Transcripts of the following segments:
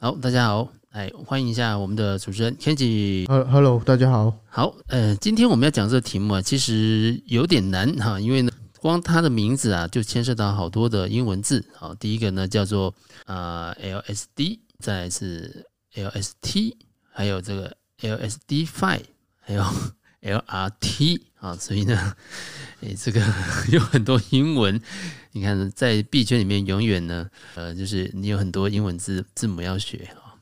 好，大家好，来欢迎一下我们的主持人 Kenji。Hello，大家好。好，呃，今天我们要讲这个题目啊，其实有点难哈，因为呢，光它的名字啊，就牵涉到好多的英文字。好，第一个呢叫做啊、呃、LSD，再是 LST，还有这个 LSD Five，还有 LRT 啊，所以呢，诶，这个 有很多英文。你看，在币圈里面，永远呢，呃，就是你有很多英文字字母要学哈。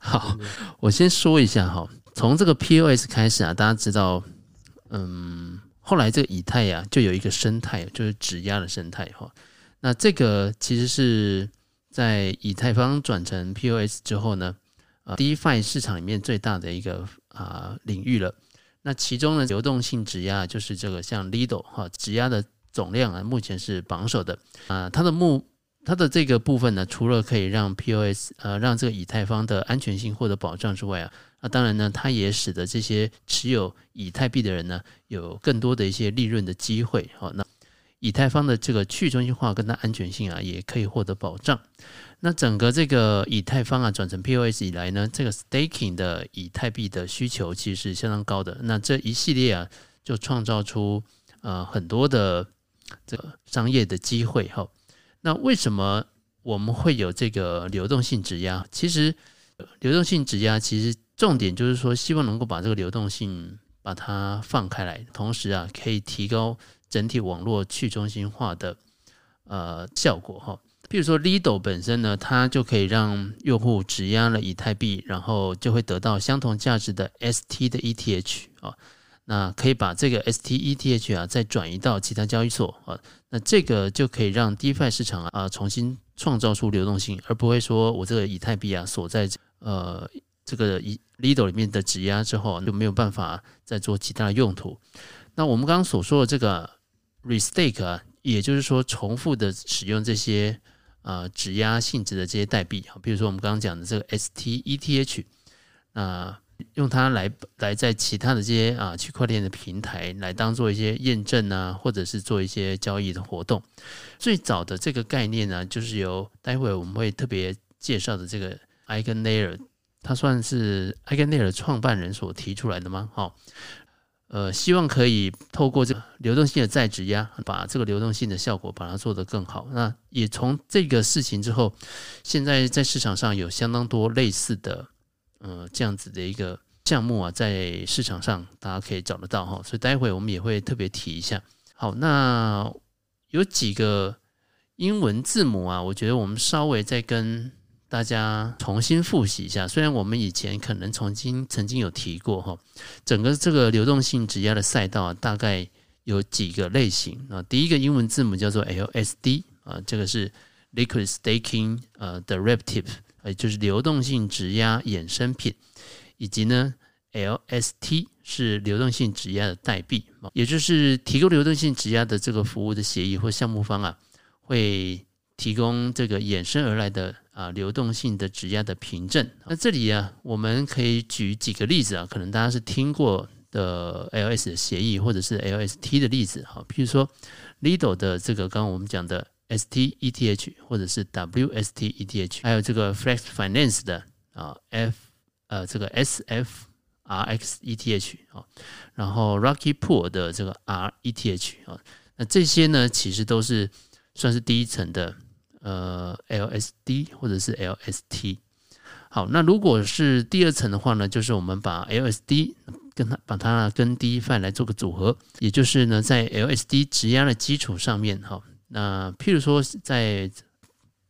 好，我先说一下哈，从这个 POS 开始啊，大家知道，嗯，后来这个以太呀，就有一个生态，就是质押的生态哈。那这个其实是在以太坊转成 POS 之后呢，呃，DeFi 市场里面最大的一个啊、领域了。那其中呢，流动性质押就是这个像 Lido 哈，质押的总量啊，目前是榜首的啊、它的目它的这个部分呢，除了可以让 POS 呃让这个以太坊的安全性获得保障之外啊，那当然呢，它也使得这些持有以太币的人呢，有更多的一些利润的机会。好，那以太坊的这个去中心化跟它安全性啊，也可以获得保障。那整个这个以太坊啊转成 POS 以来呢，这个 staking 的以太币的需求其实是相当高的。那这一系列啊，就创造出呃很多的这个商业的机会哈。那为什么我们会有这个流动性质押？其实流动性质押其实重点就是说，希望能够把这个流动性把它放开来，同时啊可以提高整体网络去中心化的呃效果哈。譬如说，Lido 本身呢，它就可以让用户质押了以太币，然后就会得到相同价值的 ST 的 ETH 啊，那可以把这个 ST ETH 啊再转移到其他交易所啊，那这个就可以让 DeFi 市场啊重新创造出流动性，而不会说我这个以太币啊锁在呃这个以 Lido 里面的质押之后就没有办法再做其他的用途。那我们刚刚所说的这个 Restake 啊，也就是说重复的使用这些。啊，质押性质的这些代币啊，比如说我们刚刚讲的这个 STETH，啊，用它来来在其他的这些啊区块链的平台来当做一些验证啊，或者是做一些交易的活动。最早的这个概念呢，就是由待会我们会特别介绍的这个 Eigenlayer，它算是 Eigenlayer 创办人所提出来的吗？好。呃，希望可以透过这个流动性的再质押，把这个流动性的效果把它做得更好。那也从这个事情之后，现在在市场上有相当多类似的，呃，这样子的一个项目啊，在市场上大家可以找得到哈。所以待会我们也会特别提一下。好，那有几个英文字母啊，我觉得我们稍微再跟。大家重新复习一下，虽然我们以前可能曾经曾经有提过哈，整个这个流动性质押的赛道，大概有几个类型啊。第一个英文字母叫做 LSD 啊，这个是 Liquid Staking 呃 Derivative，也就是流动性质押衍生品，以及呢 LST 是流动性质押的代币，也就是提供流动性质押的这个服务的协议或项目方啊，会提供这个衍生而来的。啊，流动性的质押的凭证。那这里啊，我们可以举几个例子啊，可能大家是听过的 LS 的协议，或者是 LST 的例子。哈，譬如说 Lido 的这个刚刚我们讲的 STETH，或者是 WSTETH，还有这个 Flex Finance 的啊 F 呃这个 SFRXETH 啊，然后 Rocky Pool 的这个 RETH 啊，那这些呢，其实都是算是第一层的。呃，LSD 或者是 LST，好，那如果是第二层的话呢，就是我们把 LSD 跟它把它跟 DeFi 来做个组合，也就是呢，在 LSD 质押的基础上面，哈，那譬如说在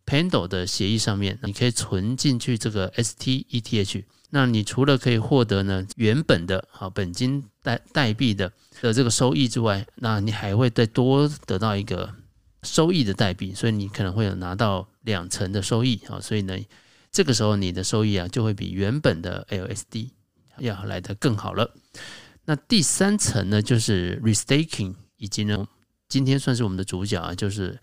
Pendle 的协议上面，你可以存进去这个 STETH，那你除了可以获得呢原本的啊本金代代币的的这个收益之外，那你还会再多得到一个。收益的代币，所以你可能会有拿到两成的收益啊，所以呢，这个时候你的收益啊就会比原本的 LSD 要来得更好了。那第三层呢，就是 restaking，以及呢，今天算是我们的主角啊，就是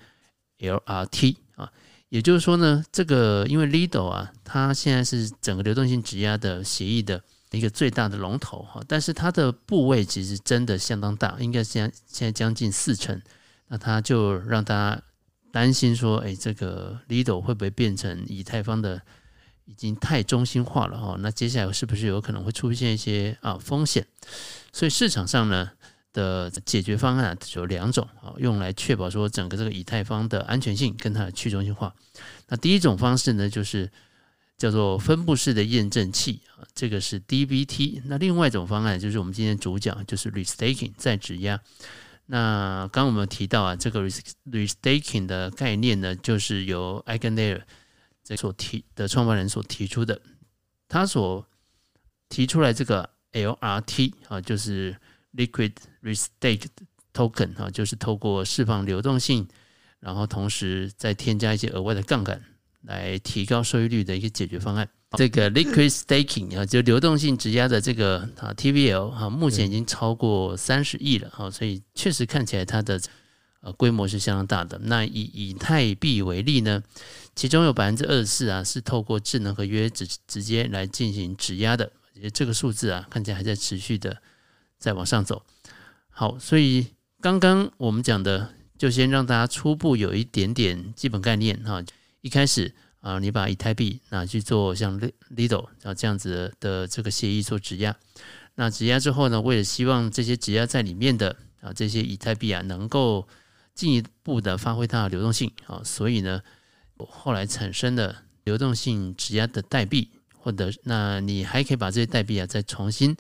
LRT 啊，也就是说呢，这个因为 Lido 啊，它现在是整个流动性质押的协议的一个最大的龙头哈，但是它的部位其实真的相当大，应该现在现在将近四成。那他就让大家担心说，哎，这个 Lido 会不会变成以太坊的已经太中心化了哈，那接下来是不是有可能会出现一些啊风险？所以市场上呢的解决方案有两种啊，用来确保说整个这个以太坊的安全性跟它的去中心化。那第一种方式呢，就是叫做分布式的验证器啊，这个是 DBT。那另外一种方案就是我们今天主讲，就是 Restaking 再质押。那刚刚我们提到啊，这个 Restaking 的概念呢，就是由 Eigenlayer 这所提的创办人所提出的，他所提出来这个 LRT 啊，就是 Liquid Restake Token 啊，就是透过释放流动性，然后同时再添加一些额外的杠杆，来提高收益率的一个解决方案。这个 Liquid Staking 啊，就流动性质押的这个啊 TVL 啊，目前已经超过三十亿了啊，所以确实看起来它的。呃，规模是相当大的。那以以太币为例呢，其中有百分之二十四啊是透过智能合约直直接来进行质押的，这个数字啊看起来还在持续的在往上走。好，所以刚刚我们讲的，就先让大家初步有一点点基本概念哈。一开始啊，你把以太币拿去做像 Lido 啊这样子的这个协议做质押，那质押之后呢，为了希望这些质押在里面的啊这些以太币啊能够进一步的发挥它的流动性啊，所以呢，后来产生的流动性质押的代币，或者那你还可以把这些代币啊再重新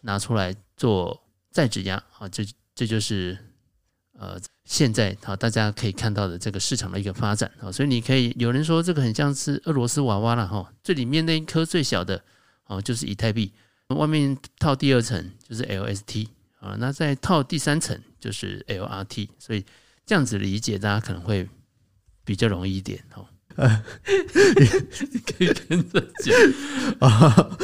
拿出来做再质押啊，这这就是呃现在啊大家可以看到的这个市场的一个发展啊，所以你可以有人说这个很像是俄罗斯娃娃了哈，最里面那一颗最小的哦就是以太币，外面套第二层就是 LST。啊，那再套第三层就是 LRT，所以这样子理解大家可能会比较容易一点哦。你 可以跟着讲 啊。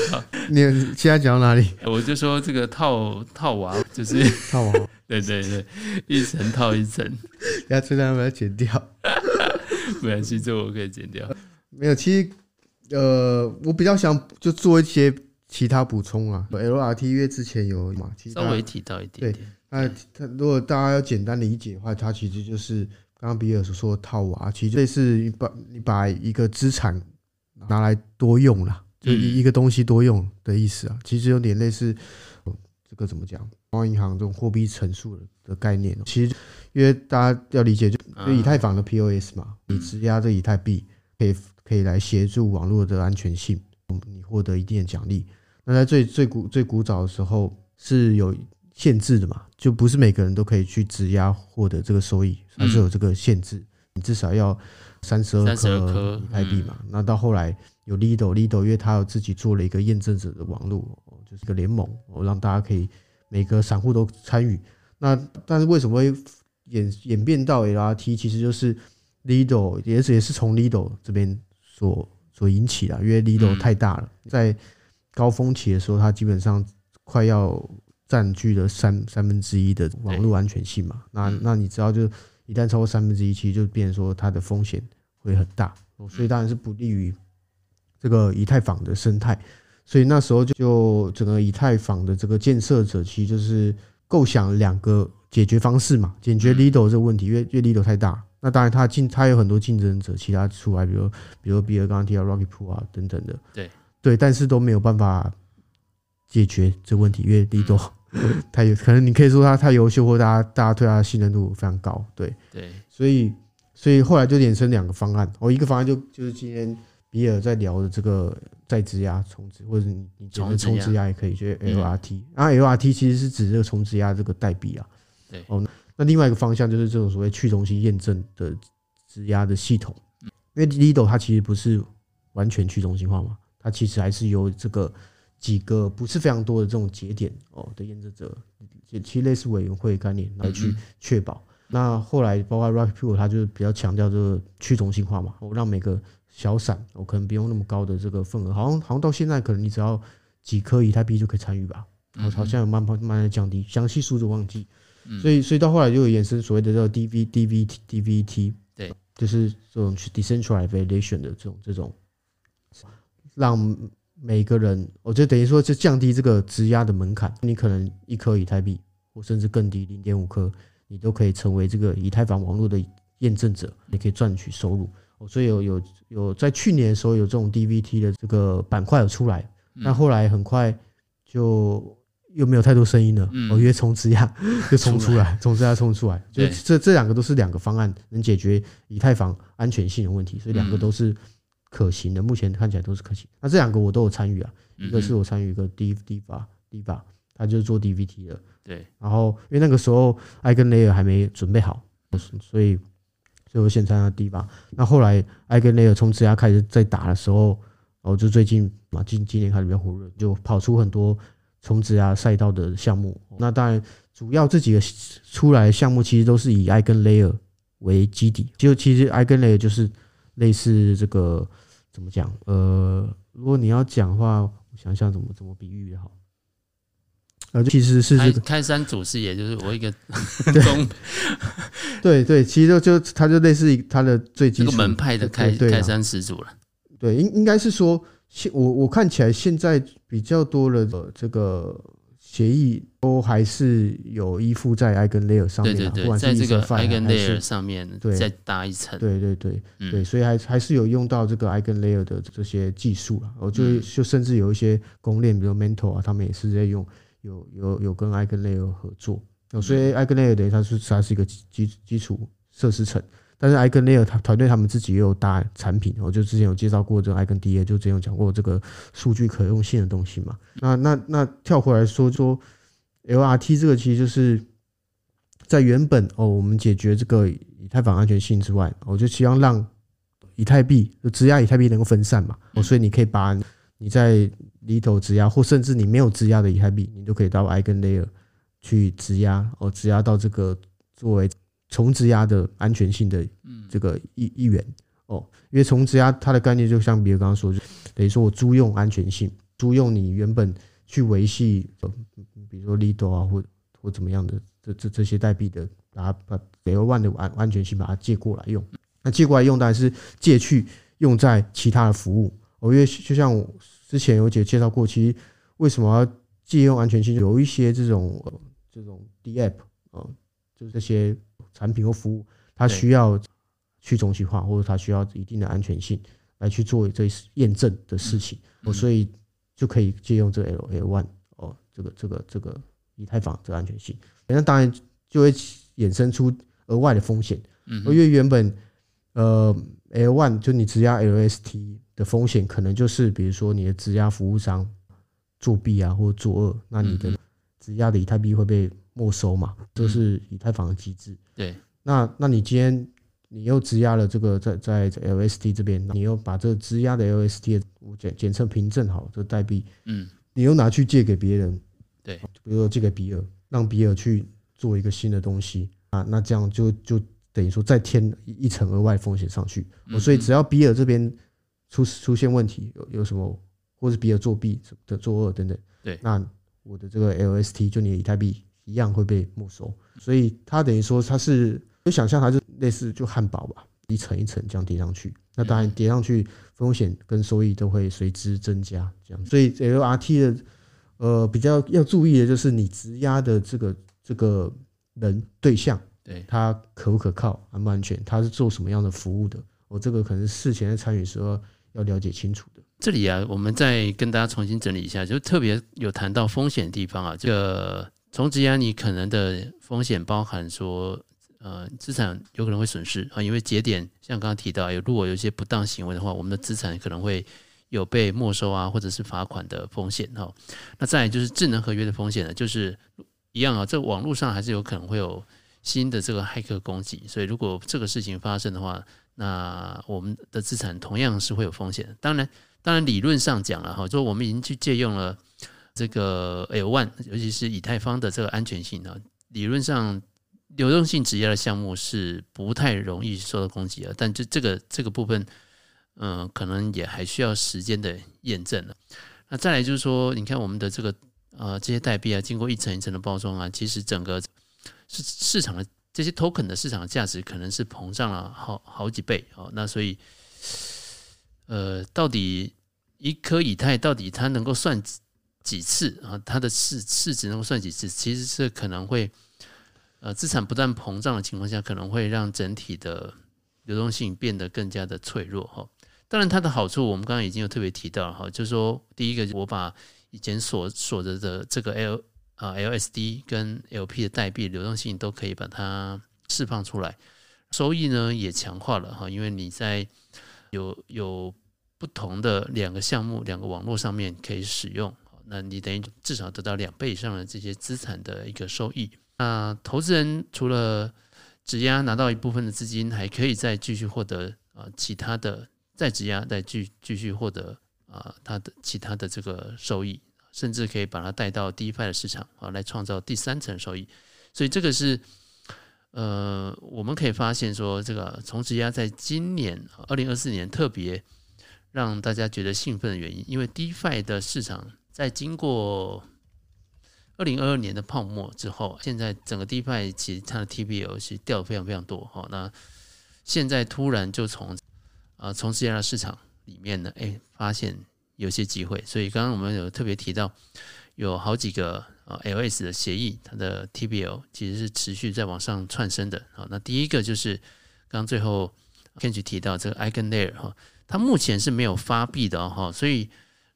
你现在讲到哪里？我就说这个套套娃就是套娃，对对对，一层套一层。要这段要不要剪掉？没关系，这我可以剪掉。没有，其实呃，我比较想就做一些。其他补充啊，LRT 因为之前有嘛，稍微提到一点，点。对，那它如果大家要简单理解的话，它其实就是刚刚比尔所说的套娃，其实类似你把你把一个资产拿来多用了，就一一个东西多用的意思啊。其实有点类似这个怎么讲？中央银行这种货币乘数的概念。其实因为大家要理解，就就以太坊的 POS 嘛，你质押这以太币可以可以来协助网络的安全性，你获得一定的奖励。那在最最古最古早的时候是有限制的嘛，就不是每个人都可以去质押获得这个收益，还是有这个限制，你至少要三十二颗以太币嘛。那到后来有 Lido，Lido 因为它有自己做了一个验证者的网络，就是一个联盟，我让大家可以每个散户都参与。那但是为什么会演演变到 LRT？其实就是 Lido 也是也是从 Lido 这边所所引起的，因为 Lido 太大了，在高峰期的时候，它基本上快要占据了三三分之一的网络安全性嘛。那那你知道，就一旦超过三分之一，其实就变成说它的风险会很大，所以当然是不利于这个以太坊的生态。所以那时候就就整个以太坊的这个建设者，其实就是构想两个解决方式嘛，解决 Lido 这个问题，因为因为 Lido 太大，那当然他竞它有很多竞争者，其他出来，比如比如比尔刚刚提到 Rocket Pool 啊等等的，对。对，但是都没有办法解决这个问题，因为 Lido 太有可能，你可以说他太优秀，或大家大家对他的信任度非常高。对对，所以所以后来就衍生两个方案。哦，一个方案就就是今天比尔在聊的这个再质押重置，或者你你觉得重质押也可以，就是 LRT。然后 LRT 其实是指这个重质押这个代币啊。对哦，那另外一个方向就是这种所谓去中心验证的质押的系统，因为 Lido 它其实不是完全去中心化嘛。它其实还是由这个几个不是非常多的这种节点哦的验证者，其实类似委员会概念来去确保。那后来包括 Pool，它就是比较强调这个去中心化嘛，我让每个小散，我可能不用那么高的这个份额，好像好像到现在可能你只要几颗以太币就可以参与吧，好好像有慢慢慢慢降低，详细数字忘记。所以所以到后来就有衍生所谓的叫 DV DV DVT，对，就是这种去 decentralized validation 的这种这种。让每个人，我就等于说，就降低这个质押的门槛。你可能一颗以太币，或甚至更低，零点五颗，你都可以成为这个以太坊网络的验证者，你可以赚取收入。所以有有有在去年的时候有这种 DVT 的这个板块有出来，那后来很快就又没有太多声音了，我因为从质押 就冲出来，从质押冲出来，就这这两个都是两个方案能解决以太坊安全性的问题，所以两个都是可行的，目前看起来都是可行。那这两个我都有参与啊，一个是我参与一个 D DeFi DeFi，他就是做 DVT 的，对，然后因为那个时候 EigenLayer 还没准备好，所以。所以我先参加 DeFi，那后来 EigenLayer 从质押开始在打的时候，然后就最近嘛，今今年开始比较火热，就跑出很多从质押赛道的项目。那当然，主要这几个出来项目其实都是以 EigenLayer 为基底。就其实 EigenLayer 就是类似这个怎么讲？呃，如果你要讲的话，我想想怎么怎么比喻也好。呃，其实是这个开山祖师爷，就是我一个 对对，其实就就他就类似于他的最基础门派的开开山始祖了。对，应应该是说，现我我看起来现在比较多的这个协议都还是有依附在 EigenLayer 上面，对对对，在这个 EigenLayer 上面再搭一层，对对对对，所以还还是有用到这个 EigenLayer 的这些技术了。我就就甚至有一些公链，比如 Mentor 啊，他们也是在用。有有有跟 EigenLayer 合作，所以 EigenLayer 等于它是它是一个基基础设施层，但是 EigenLayer 它团队他们自己也有搭产品，我就之前有介绍过这个 EigenDA，就之前有讲过这个数据可用性的东西嘛。那那那跳回来说说 LRT 这个，其实就是在原本哦，我们解决这个以太坊安全性之外，我就希望让以太币就质押以太币能够分散嘛，哦，所以你可以把你在里头质押，或甚至你没有质押的以太币，你都可以到 EigenLayer 去质押，哦，质押到这个作为重质押的安全性的这个一一员哦，因为重质押它的概念就像比如刚刚说，就等于说我租用安全性，租用你原本去维系，比如说 Lido 啊，或或怎么样的这这这些代币的，把它把 Layer One 的安安全性把它借过来用，那借过来用当然是借去用在其他的服务，哦，因为就像我。之前有姐介绍过，其实为什么要借用安全性？有一些这种呃这种 DApp 啊，就是这些产品或服务，它需要去中心化，或者它需要一定的安全性来去做这验证的事情，哦，所以就可以借用这个 L1 哦，这个这个这个以太坊这个安全性，那当然就会衍生出额外的风险，因为原本呃 L1 就你质押 LST。的风险可能就是，比如说你的质押服务商作弊啊，或者作恶，那你的质押的以太币会被没收嘛？这是以太坊的机制。对，那那你今天你又质押了这个在在 LST 这边，你又把这个质押的 LST 我简简称凭证好这个代币，嗯，你又拿去借给别人，对，比如说借给比尔，让比尔去做一个新的东西啊，那这样就就等于说再添一层额外风险上去。所以只要比尔这边。出出现问题有有什么，或是比尔作弊的作恶等等，对，那我的这个 LST 就你的以太币一样会被没收，所以它等于说它是就想象它是类似就汉堡吧，一层一层这样叠上去，那当然叠上去风险跟收益都会随之增加，这样，所以 LRT 的呃比较要注意的就是你质押的这个这个人对象，对，它可不可靠，安不安全，它是做什么样的服务的，我这个可能事前在参与时候。要了解清楚的。这里啊，我们再跟大家重新整理一下，就特别有谈到风险的地方啊。这个从质押你可能的风险包含说，呃，资产有可能会损失啊，因为节点像刚刚提到，有如果有一些不当行为的话，我们的资产可能会有被没收啊，或者是罚款的风险哈。那再就是智能合约的风险呢，就是一样啊，这网络上还是有可能会有新的这个骇客攻击，所以如果这个事情发生的话，那我们的资产同样是会有风险。当然，当然理论上讲了哈，就我们已经去借用了这个 L one，尤其是以太坊的这个安全性啊，理论上流动性质押的项目是不太容易受到攻击的。但就这个这个部分，嗯，可能也还需要时间的验证了。那再来就是说，你看我们的这个呃这些代币啊，经过一层一层的包装啊，其实整个市市场的。这些 token 的市场价值可能是膨胀了好好几倍哦，那所以，呃，到底一颗以太到底它能够算几次啊？它的市市值能够算几次？其实是可能会，呃，资产不断膨胀的情况下，可能会让整体的流动性变得更加的脆弱哈。当然，它的好处我们刚刚已经有特别提到了哈，就是说，第一个，我把以前锁锁着的这个 L 啊 LSD 跟 LP 的代币流动性都可以把它释放出来，收益呢也强化了哈，因为你在有有不同的两个项目、两个网络上面可以使用，那你等于至少得到两倍以上的这些资产的一个收益。那投资人除了质押拿到一部分的资金，还可以再继续获得啊其他的再质押，再继继续获得啊他的其他的这个收益，甚至可以把它带到 DeFi 的市场啊来创造第三层收益。所以这个是呃我们可以发现说，这个从质押在今年二零二四年特别让大家觉得兴奋的原因，因为 DeFi 的市场在经过二零二二年的泡沫之后，现在整个 DeFi 其实它的 TBL 是掉的非常非常多哈。那现在突然就从啊从质押的市场里面呢，哎，发现有些机会。所以刚刚我们有特别提到，有好几个啊 LS 的协议，它的 TBL 其实是持续在往上窜升的。好，那第一个就是刚刚最后 Kenji 提到这个 EigenLayer 哈，它目前是没有发币的哈，所以。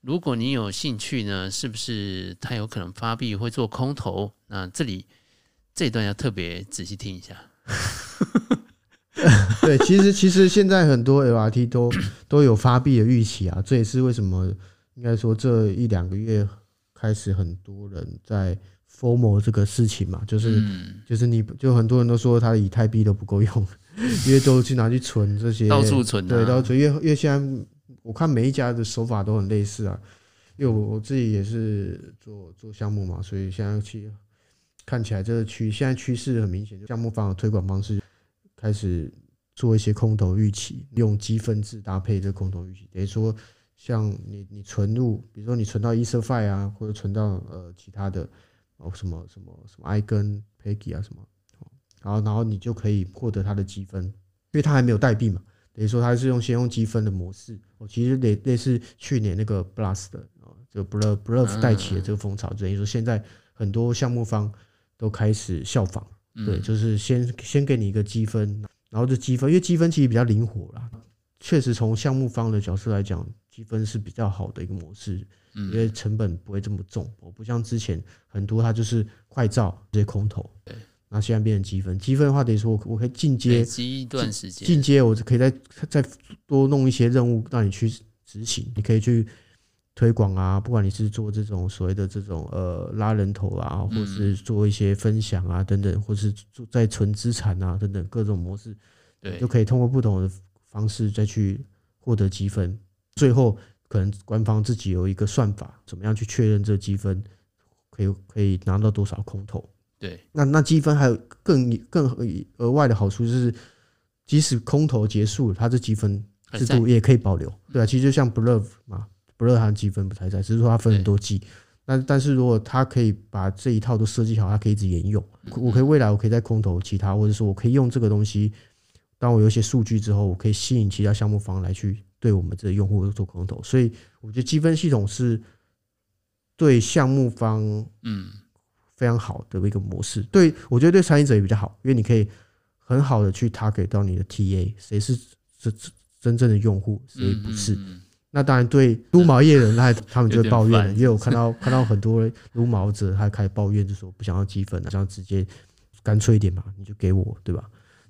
如果你有兴趣呢，是不是它有可能发币会做空头？那这里这一段要特别仔细听一下。对，其实其实现在很多 LRT 都都有发币的预期啊，这也是为什么应该说这一两个月开始很多人在 FOMO 这个事情嘛，就是、嗯、就是你就很多人都说他的以太币都不够用，因为都去拿去存这些，到处存、啊，对，到处存，因为因为现在。我看每一家的手法都很类似啊，因为我我自己也是做做项目嘛，所以现在去看起来这个趋现在趋势很明显，就项目方的推广方式开始做一些空头预期，用积分制搭配这空头预期，等于说像你你存入，比如说你存到 EtherFi 啊，或者存到呃其他的哦什么什么什么 Eigen Peggy 啊什么，然后然后你就可以获得它的积分，因为它还没有代币嘛。等于说它是用先用积分的模式，哦，其实类类似去年那个 Blast 的啊，就 Blur Blur 带起的这个风潮，等于说现在很多项目方都开始效仿，对，就是先先给你一个积分，然后这积分，因为积分其实比较灵活啦，确实从项目方的角色来讲，积分是比较好的一个模式，因为成本不会这么重，我不像之前很多它就是快照这些空投。那现在变成积分，积分的话等于说我我可以进阶，积一段时间，进阶我可以再再多弄一些任务让你去执行，你可以去推广啊，不管你是做这种所谓的这种呃拉人头啊，或是做一些分享啊等等，或是做在存资产啊等等各种模式，对，就可以通过不同的方式再去获得积分，最后可能官方自己有一个算法，怎么样去确认这积分可以可以拿到多少空投。对，那那积分还有更更额外的好处，就是即使空投结束，它这积分制度也可以保留。对啊，其实就像 Blur 嘛，Blur 它积分不太在，只是说它分很多季。那但是如果它可以把这一套都设计好，它可以一直沿用。我可以未来我可以在空投其他，或者说我可以用这个东西，当我有一些数据之后，我可以吸引其他项目方来去对我们这个用户做空投。所以我觉得积分系统是对项目方，嗯。非常好的一个模式，对我觉得对参与者也比较好，因为你可以很好的去 target 到你的 TA，谁是真真正的用户，谁不是。那当然对撸毛业人，他他们就会抱怨，因为我看到看到很多撸毛者，他开始抱怨，就说不想要积分，想要直接干脆一点嘛，你就给我，对吧？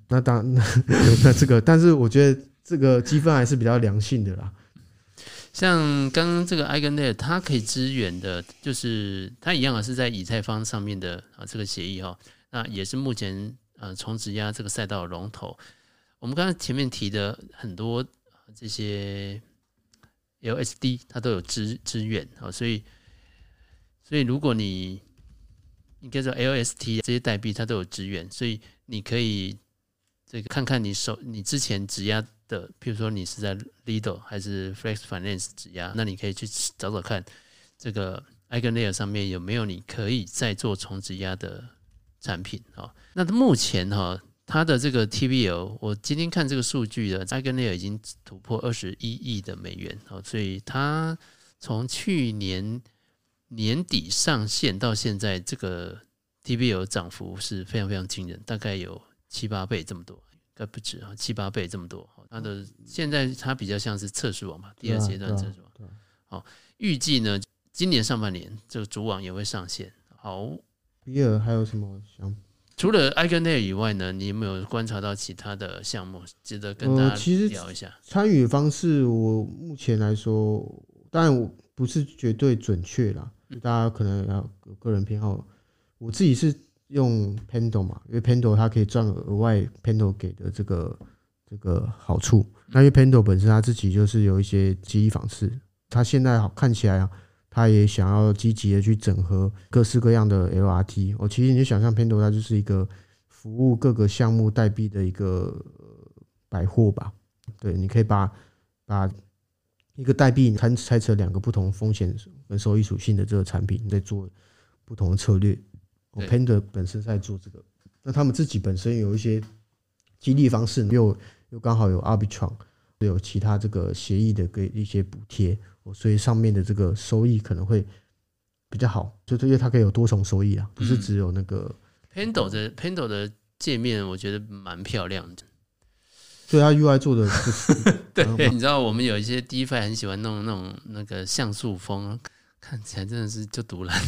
那当然，那这个，但是我觉得这个积分还是比较良性的啦。像刚刚这个 EigenLayer，它可以支援的，就是它一样是在以太坊上面的啊这个协议哈，那也是目前呃从质押这个赛道的龙头。我们刚刚前面提的很多这些 LSD，它都有支支援啊，所以所以如果你应该说 LST 这些代币它都有支援，所以你可以这个看看你手你之前质押。的，譬如说你是在 Lido 还是 Flex Finance 质押，那你可以去找找看，这个 EigenLayer 上面有没有你可以再做重质押的产品啊？那目前哈，它的这个 TVL，我今天看这个数据的 EigenLayer 已经突破二十一亿的美元哦，所以它从去年年底上线到现在，这个 TVL 涨幅是非常非常惊人，大概有七八倍这么多。应该不止啊，七八倍这么多。它的现在它比较像是测试网吧，第二阶段测试网。好，预计呢，今年上半年这个主网也会上线。好，比尔还有什么想？除了 Eigenlayer 以外呢，你有没有观察到其他的项目值得跟大家聊一下？参与方式，我目前来说，当然我不是绝对准确啦，大家可能要有个人偏好。我自己是用 Pendle 嘛，因为 Pendle 它可以赚额外 Pendle 给的这个这个好处。那因为 Pendle 本身它自己就是有一些记忆方式，它现在好看起来啊。他也想要积极的去整合各式各样的 LRT。我其实你就想象 Pendle 它就是一个服务各个项目代币的一个百货吧。对，你可以把把一个代币拆拆成两个不同风险跟收益属性的这个产品，你在做不同的策略。我 Pendle 本身在做这个，那他们自己本身有一些激励方式，又又刚好有 Arbitron，有其他这个协议的给一些补贴。所以上面的这个收益可能会比较好，就是因为它可以有多重收益啊，不是只有那个。Pendle 的 Pendle 的界面我觉得蛮漂亮的，对它 UI 做的 对，你知道我们有一些 DeFi 很喜欢弄那种那个像素风，看起来真的是就独蓝。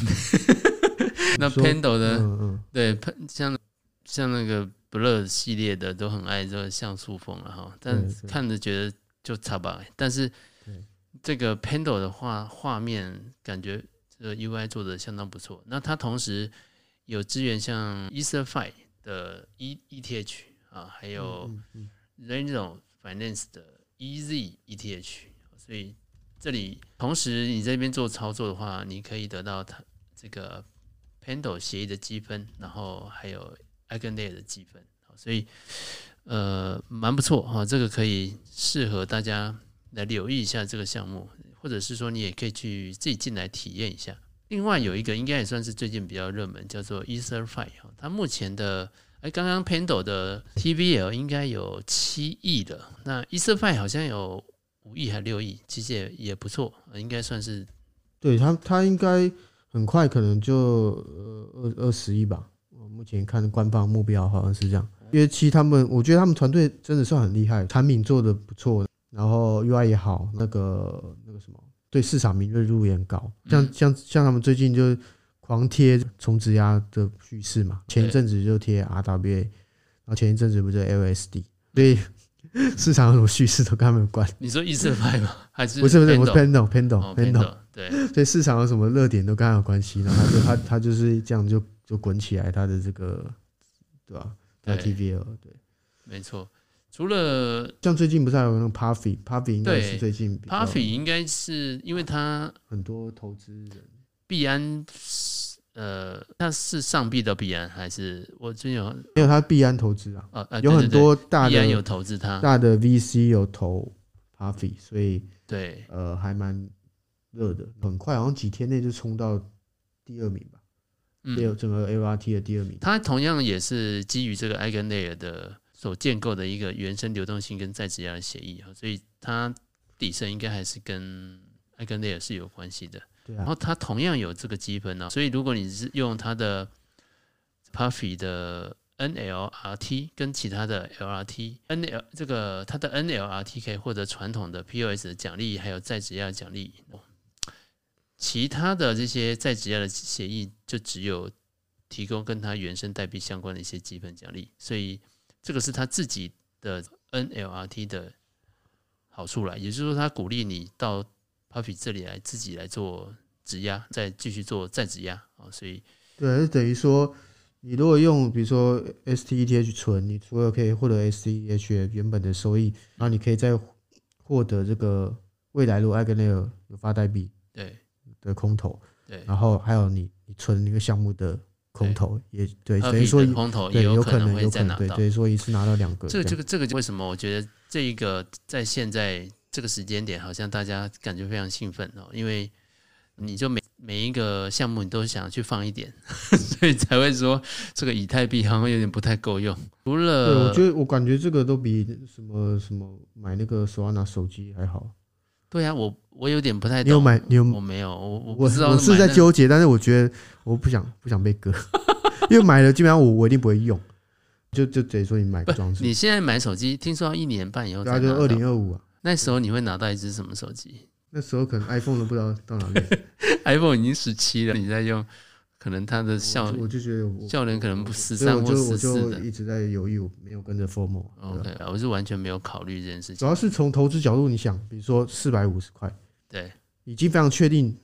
那 Pendle 的对像像那个 Blur 系列的都很爱这个像素风了哈，但看着觉得就差吧，但是。这个 Pendle 的画画面感觉这个 UI 做的相当不错。那它同时有支援像 EtherFi 的 E ETH 啊，还有 Reno Finance 的 EZ ETH。所以这里同时你这边做操作的话，你可以得到它这个 Pendle 协议的积分，然后还有 EigenLayer 的积分。所以呃蛮不错哈，这个可以适合大家。来留意一下这个项目，或者是说你也可以去自己进来体验一下。另外有一个应该也算是最近比较热门，叫做 EtherFi 哈，它目前的哎，刚刚 Pendle 的 TVL 应该有七亿的，那 EtherFi 好像有五亿还六亿，其实也也不错，应该算是。对它，它应该很快可能就呃二二十亿吧。我目前看官方目标好像是这样，因为其实他们，我觉得他们团队真的算很厉害，产品做得不错。然后 UI 也好，那个那个什么，对市场敏锐度也很高。像像像他们最近就狂贴重质押的叙事嘛，前一阵子就贴 RWA，然后前一阵子不是 LSD，所以 市场有什么叙事都跟他们有关。你说 EtherFi 吗？还是不是不是？我 Pendle Pendle Pendle 对，所以市场有什么热点都跟他有关系。然后他就他他就是这样就就滚起来，他的这个对吧？他 TVL 对，没错。除了像最近不是还有那个 Puffy，Puffy 应该是最近 Puffy 应该是因为他很多投资人，币安呃，他是上币的币安还是我最近有没有他币安投资啊？呃，有很多大的有投资他大的 VC 有投 Puffy，所以对呃还蛮热的，很快好像几天内就冲到第二名吧，也有整个 LRT 的第二名。他同样也是基于这个 EigenLayer 的。所建构的一个原生流动性跟再质押的协议啊，所以它底层应该还是跟 EigenLayer 是有关系的。对啊。然后它同样有这个积分呢，所以如果你是用它的 Puffy 的 NLRT 跟其他的 LRT，NL 这个它的 NLRT 可以获得传统的 POS 的奖励，还有再质押的奖励。其他的这些在质押的协议就只有提供跟它原生代币相关的一些积分奖励，所以。这个是他自己的 NLRT 的好处啦，也就是说，他鼓励你到 Puffy 这里来自己来做质押，再继续做再质押啊。所以，对，就等于说，你如果用比如说 STETH 存，你除了可以获得 STETH 原本的收益，然后你可以再获得这个未来如果 EigenLayer 有发代币对的空投，对，然后还有你你存那个项目的。空投也对，所以说空投也有可能会再拿到，对，所以一次拿到两个。这个这个这个为什么？我觉得这一个在现在这个时间点，好像大家感觉非常兴奋哦，因为你就每每一个项目你都想去放一点，所以才会说这个以太币好像有点不太够用。除了，对，我觉得我感觉这个都比什么什么买那个 Solana 手机还好。对呀、啊，我我有点不太懂。你有买？你有？我没有，我我不知道。我是在纠结，但是我觉得我不想不想被割，因为买了基本上我我一定不会用。就就等于说你买个装置。你现在买手机，听说要一年半以后才拿到。对啊，就二零二五啊。那时候你会拿到一支什么手机？那时候可能 iPhone 都不知道到哪里，iPhone 已经十七了，你在用，可能他的效，我就觉得效能可能不十三或十四的。我就一直在犹豫，我没有跟着 formo。OK，我是完全没有考虑这件事情。主要是从投资角度，你想，比如说四百五十块，对，已经非常确定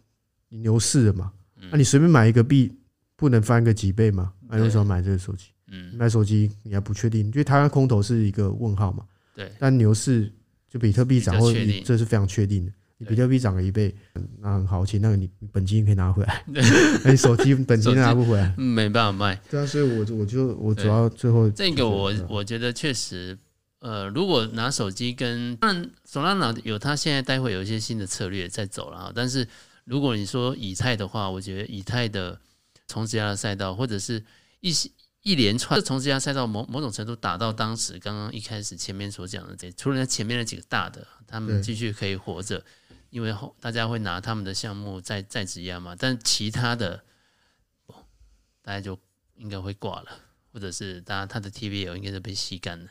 你牛市了嘛？那你随便买一个币，不能翻个几倍吗？那为什么买这个手机？嗯，买手机你还不确定，因为它空头是一个问号嘛。对，但牛市就比特币涨，或这是非常确定的。你比特币涨了一倍，那很好，其那个你本金可以拿回来，那你手机本金拿不回来，没办法卖。对啊，所以我我就我主要最后这个我我觉得确实，呃，如果拿手机跟当然，Solana 有他现在待会有一些新的策略在走了啊，但是如果你说以太的话，我觉得以太的从质押的赛道或者是一些。一连串从这家赛道某某种程度打到当时刚刚一开始前面所讲的这，除了前面那几个大的，他们继续可以活着，因为后大家会拿他们的项目再再质押嘛。但其他的，大家就应该会挂了，或者是大家他的 TVL 应该是被吸干了，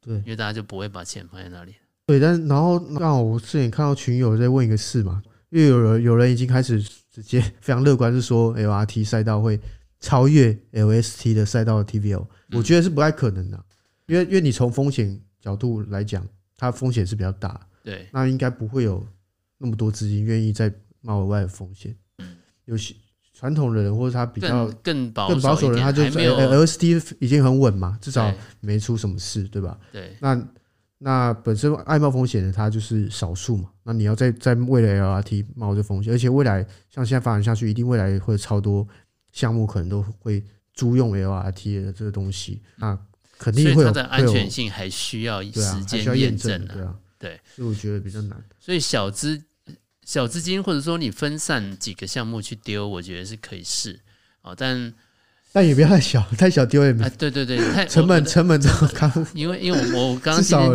对，因为大家就不会把钱放在那里。对，但然后刚好我之前看到群友在问一个事嘛，因为有人有人已经开始直接非常乐观，是说 LRT 赛道会。超越 LST 的赛道的 TVL，我觉得是不太可能的，因为因为你从风险角度来讲，它风险是比较大，对，那应该不会有那么多资金愿意再冒额外的风险。有些传统的人或者他比较更保更保守的人，他就 LST 已经很稳嘛，至少没出什么事，对吧？对，那那本身爱冒风险的他就是少数嘛，那你要再再为了 LRT 冒这风险，而且未来像现在发展下去，一定未来会超多。项目可能都会租用 LRT 的这个东西，那肯定会有，所以它的安全性还需要时间验证的，对啊，对，所以我觉得比较难。所以小资小资金或者说你分散几个项目去丢，我觉得是可以试哦，但但也不要太小，太小丢也没。对对对，太成本成本这么高，因为因为我我刚刚至少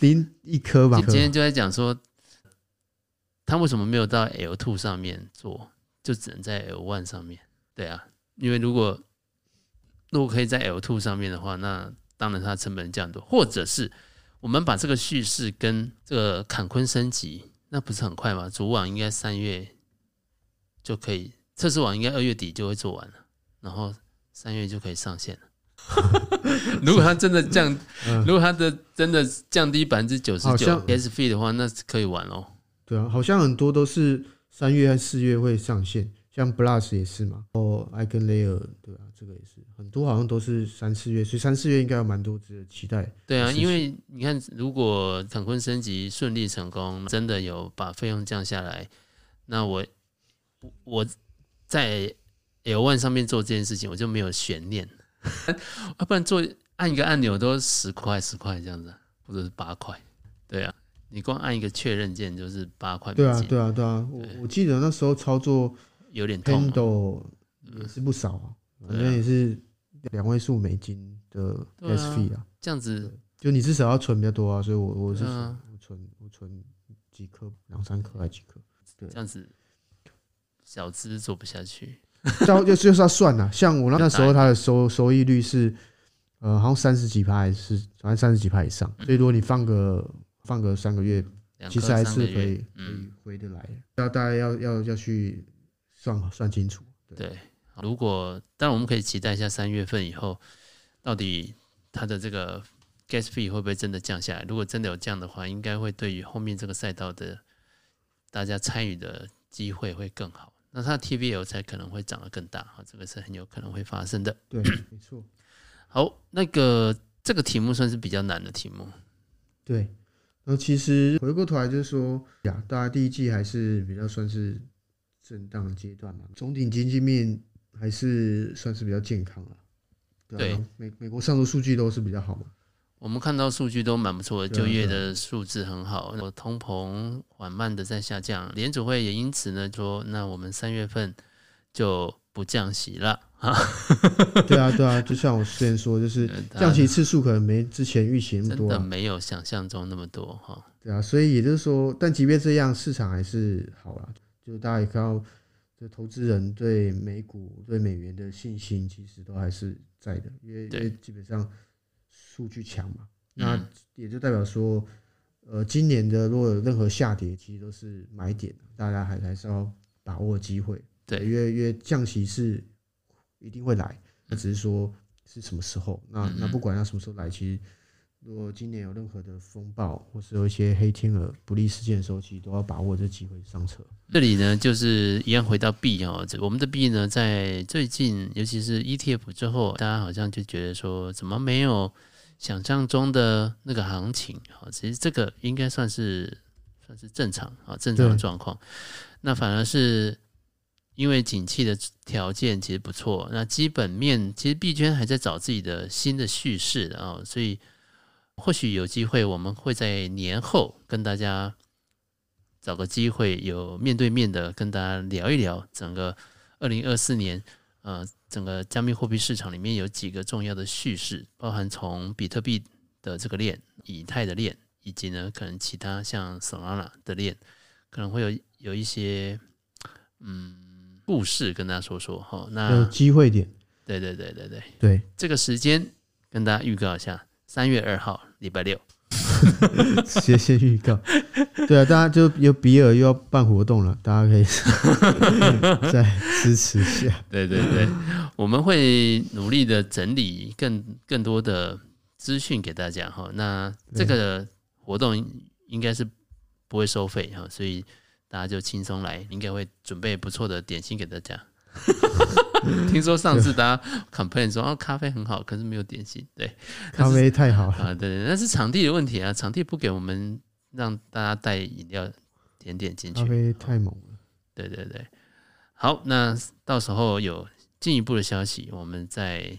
零一颗吧。今天就在讲说，他为什么没有到 L two 上面做，就只能在 L one 上面。对啊，因为如果如果可以在 L two 上面的话，那当然它成本降多，或者是我们把这个叙事跟这个坎昆升级，那不是很快吗？主网应该三月就可以，测试网应该二月底就会做完了，然后三月就可以上线了。如果它真的降，如果它的真的降低百分之九十九 fee 的话，那是可以玩哦。对啊，好像很多都是三月还四月会上线。像 Plus 也是嘛，哦，EigenLayer 对啊，这个也是很多，好像都是三四月，所以三四月应该有蛮多值得期待。对啊，因为你看，如果坎昆升级顺利成功，真的有把费用降下来，那我我在 L One 上面做这件事情，我就没有悬念，要 不然做按一个按钮都十块十块这样子，或者是八块，对啊，你光按一个确认键就是八块。对啊，对啊，对啊，我我记得那时候操作。有点痛，Pando 也是不少啊，反正也是两位数美金的 gas fee 啊，这样子就你至少要存比较多啊，所以我我是我存我存几颗两三颗还几颗，对，这样子小资做不下去，就就是要算呐，像我那时候他的收 收益率是呃好像三十几趴还是反正三十几趴以上，所以如果你放个放个三个月，其实还是可以可以回得来，要大家要要要去。算算清楚，对，对。如果当然我们可以期待一下三月份以后，到底它的这个 gas fee 会不会真的降下来？如果真的有降的话，应该会对于后面这个赛道的大家参与的机会会更好。那它的 TVL 才可能会涨得更大哈，这个是很有可能会发生的。对，没错。好，那个这个题目算是比较难的题目。对，然后其实回过头来就是说呀，大家第一季还是比较算是。震荡阶段嘛，总体经济面还是算是比较健康了。对，美美国上周数据都是比较好嘛。我们看到数据都蛮不错的，就业的数字很好，通膨缓慢的在下降。联储会也因此呢说，那我们三月份就不降息了。对啊，对啊，就像我之前说，就是降息次数可能没之前预期那么多，真的没有想象中那么多哈。对啊，所以也就是说，但即便这样，市场还是好了。就大家也看到，就投资人对美股、对美元的信心其实都还是在的，因为因为基本上数据强嘛，那也就代表说，呃，今年的如果有任何下跌，其实都是买点，大家还还是要把握机会。对，因为因为降息是一定会来，那只是说是什么时候。那那不管它什么时候来，其实。如果今年有任何的风暴，或是有一些黑天鹅不利事件的时候，其实都要把握这机会上车。这里呢，就是一样回到币哦，这我们的币呢，在最近，尤其是 ETF 之后，大家好像就觉得说，怎么没有想象中的那个行情？好，其实这个应该算是算是正常啊，正常的状况。那反而是因为景气的条件其实不错，那基本面其实币圈还在找自己的新的叙事啊，所以。或许有机会，我们会在年后跟大家找个机会，有面对面的跟大家聊一聊整个二零二四年，呃，整个加密货币市场里面有几个重要的叙事，包含从比特币的这个链、以太的链，以及呢可能其他像 Solana 的链，可能会有有一些嗯故事跟大家说说哈。那有机会点，对对对对对对，这个时间跟大家预告一下。三月二号，礼拜六，直接先预告。对啊，大家就有比尔又要办活动了，大家可以 再支持一下。对对对，我们会努力的整理更更多的资讯给大家哈。那这个活动应该是不会收费哈，所以大家就轻松来，应该会准备不错的点心给大家。听说上次大家 complain 说哦，咖啡很好，可是没有点心。对，咖啡太好了啊！对对，那是场地的问题啊，场地不给我们让大家带饮料甜点进去。咖啡太猛了。对对对，好，那到时候有进一步的消息，我们在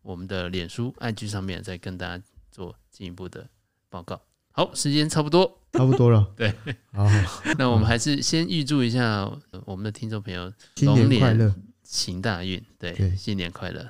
我们的脸书、IG 上面再跟大家做进一步的报告。好，时间差不多，差不多了。对，好，那我们还是先预祝一下我们的听众朋友新年快乐，行大运。对，新年快乐。